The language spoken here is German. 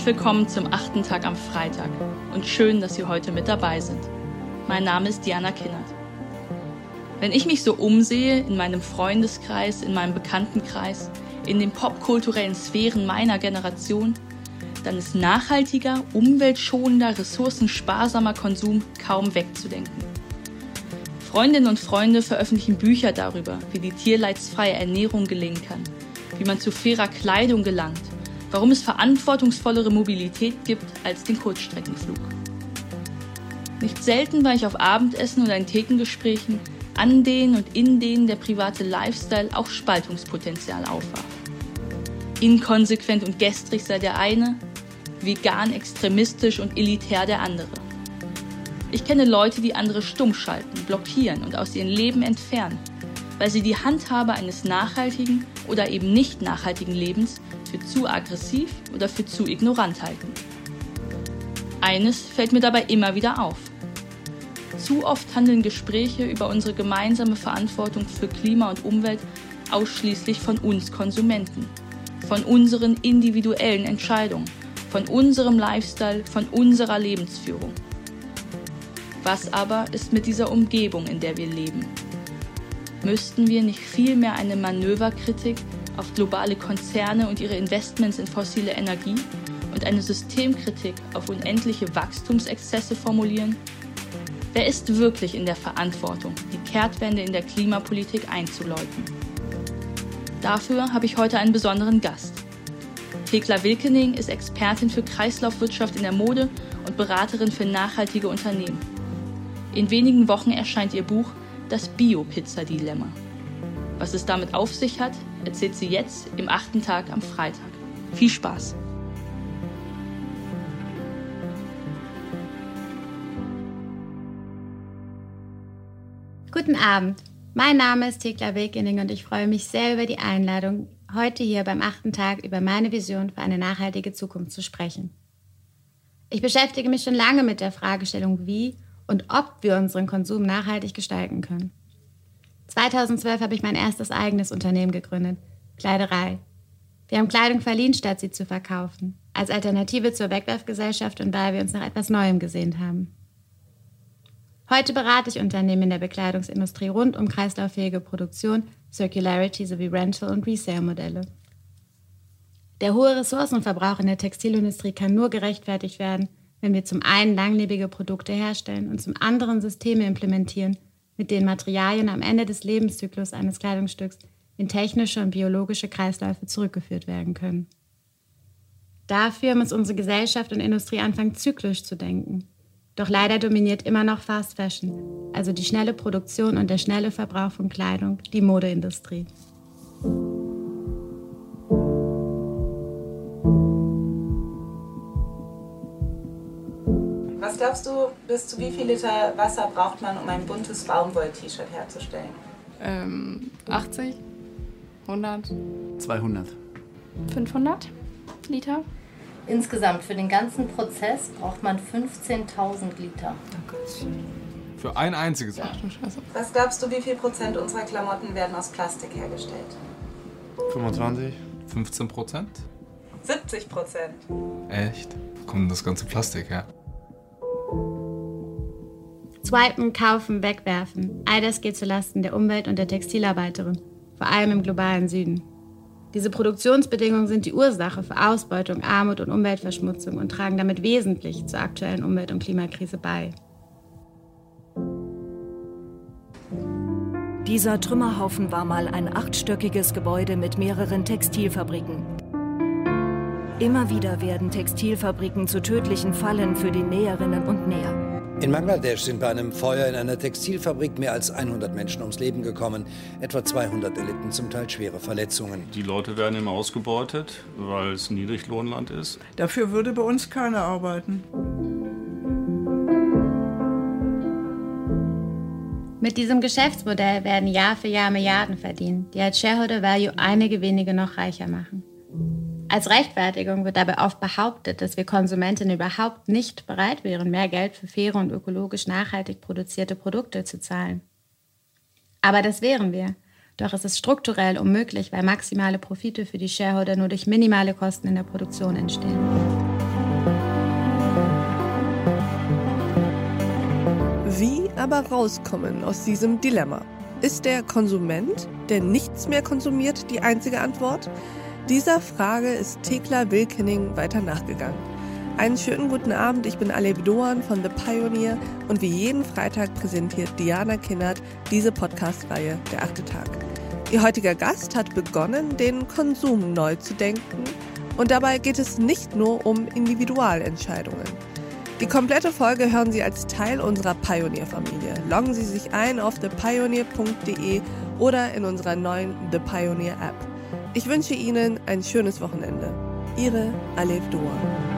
Herzlich willkommen zum achten Tag am Freitag und schön, dass Sie heute mit dabei sind. Mein Name ist Diana Kinnert. Wenn ich mich so umsehe in meinem Freundeskreis, in meinem Bekanntenkreis, in den popkulturellen Sphären meiner Generation, dann ist nachhaltiger, umweltschonender, ressourcensparsamer Konsum kaum wegzudenken. Freundinnen und Freunde veröffentlichen Bücher darüber, wie die tierleidsfreie Ernährung gelingen kann, wie man zu fairer Kleidung gelangt, warum es verantwortungsvollere Mobilität gibt als den Kurzstreckenflug. Nicht selten war ich auf Abendessen oder in Thekengesprächen, an denen und in denen der private Lifestyle auch Spaltungspotenzial aufwarf. Inkonsequent und gestrig sei der eine, vegan, extremistisch und elitär der andere. Ich kenne Leute, die andere stumm schalten, blockieren und aus ihrem Leben entfernen, weil sie die Handhabe eines nachhaltigen oder eben nicht nachhaltigen Lebens für zu aggressiv oder für zu ignorant halten. Eines fällt mir dabei immer wieder auf. Zu oft handeln Gespräche über unsere gemeinsame Verantwortung für Klima und Umwelt ausschließlich von uns Konsumenten, von unseren individuellen Entscheidungen, von unserem Lifestyle, von unserer Lebensführung. Was aber ist mit dieser Umgebung, in der wir leben? Müssten wir nicht vielmehr eine Manöverkritik auf globale Konzerne und ihre Investments in fossile Energie und eine Systemkritik auf unendliche Wachstumsexzesse formulieren? Wer ist wirklich in der Verantwortung, die Kehrtwende in der Klimapolitik einzuläuten? Dafür habe ich heute einen besonderen Gast. Thekla Wilkening ist Expertin für Kreislaufwirtschaft in der Mode und Beraterin für nachhaltige Unternehmen. In wenigen Wochen erscheint ihr Buch Das Bio-Pizza-Dilemma. Was es damit auf sich hat, erzählt sie jetzt im achten Tag am Freitag. Viel Spaß! Guten Abend. Mein Name ist Thekla Wegening und ich freue mich sehr über die Einladung, heute hier beim achten Tag über meine Vision für eine nachhaltige Zukunft zu sprechen. Ich beschäftige mich schon lange mit der Fragestellung, wie und ob wir unseren Konsum nachhaltig gestalten können. 2012 habe ich mein erstes eigenes Unternehmen gegründet, Kleiderei. Wir haben Kleidung verliehen, statt sie zu verkaufen, als Alternative zur Wegwerfgesellschaft und weil wir uns nach etwas Neuem gesehnt haben. Heute berate ich Unternehmen in der Bekleidungsindustrie rund um kreislauffähige Produktion, Circularity sowie Rental- und Resale-Modelle. Der hohe Ressourcenverbrauch in der Textilindustrie kann nur gerechtfertigt werden, wenn wir zum einen langlebige Produkte herstellen und zum anderen Systeme implementieren, mit denen Materialien am Ende des Lebenszyklus eines Kleidungsstücks in technische und biologische Kreisläufe zurückgeführt werden können. Dafür muss unsere Gesellschaft und Industrie anfangen, zyklisch zu denken. Doch leider dominiert immer noch Fast Fashion, also die schnelle Produktion und der schnelle Verbrauch von Kleidung, die Modeindustrie. Was glaubst du, bis zu wie viel Liter Wasser braucht man, um ein buntes Baumwoll-T-Shirt herzustellen? Ähm, 80? 100? 200. 500 Liter? Insgesamt für den ganzen Prozess braucht man 15.000 Liter. Für ein einziges Mal. Was glaubst du, wie viel Prozent unserer Klamotten werden aus Plastik hergestellt? 25. 15 Prozent? 70 Prozent. Echt? Wo kommt denn das ganze Plastik her? Swipen, kaufen, wegwerfen. All das geht zulasten der Umwelt und der Textilarbeiterin, vor allem im globalen Süden. Diese Produktionsbedingungen sind die Ursache für Ausbeutung, Armut und Umweltverschmutzung und tragen damit wesentlich zur aktuellen Umwelt- und Klimakrise bei. Dieser Trümmerhaufen war mal ein achtstöckiges Gebäude mit mehreren Textilfabriken. Immer wieder werden Textilfabriken zu tödlichen Fallen für die Näherinnen und Näher. In Bangladesch sind bei einem Feuer in einer Textilfabrik mehr als 100 Menschen ums Leben gekommen. Etwa 200 erlitten zum Teil schwere Verletzungen. Die Leute werden immer ausgebeutet, weil es ein Niedriglohnland ist. Dafür würde bei uns keiner arbeiten. Mit diesem Geschäftsmodell werden Jahr für Jahr Milliarden verdient, die als Shareholder Value einige wenige noch reicher machen. Als Rechtfertigung wird dabei oft behauptet, dass wir Konsumentinnen überhaupt nicht bereit wären, mehr Geld für faire und ökologisch nachhaltig produzierte Produkte zu zahlen. Aber das wären wir. Doch es ist strukturell unmöglich, weil maximale Profite für die Shareholder nur durch minimale Kosten in der Produktion entstehen. Wie aber rauskommen aus diesem Dilemma? Ist der Konsument, der nichts mehr konsumiert, die einzige Antwort? Dieser Frage ist Thekla Wilkening weiter nachgegangen. Einen schönen guten Abend, ich bin Alev Doan von The Pioneer und wie jeden Freitag präsentiert Diana Kinnert diese Podcast-Reihe Der achte Tag. Ihr heutiger Gast hat begonnen, den Konsum neu zu denken und dabei geht es nicht nur um Individualentscheidungen. Die komplette Folge hören Sie als Teil unserer Pioneer-Familie. Loggen Sie sich ein auf thepioneer.de oder in unserer neuen The Pioneer App. Ich wünsche Ihnen ein schönes Wochenende. Ihre Alev Doan.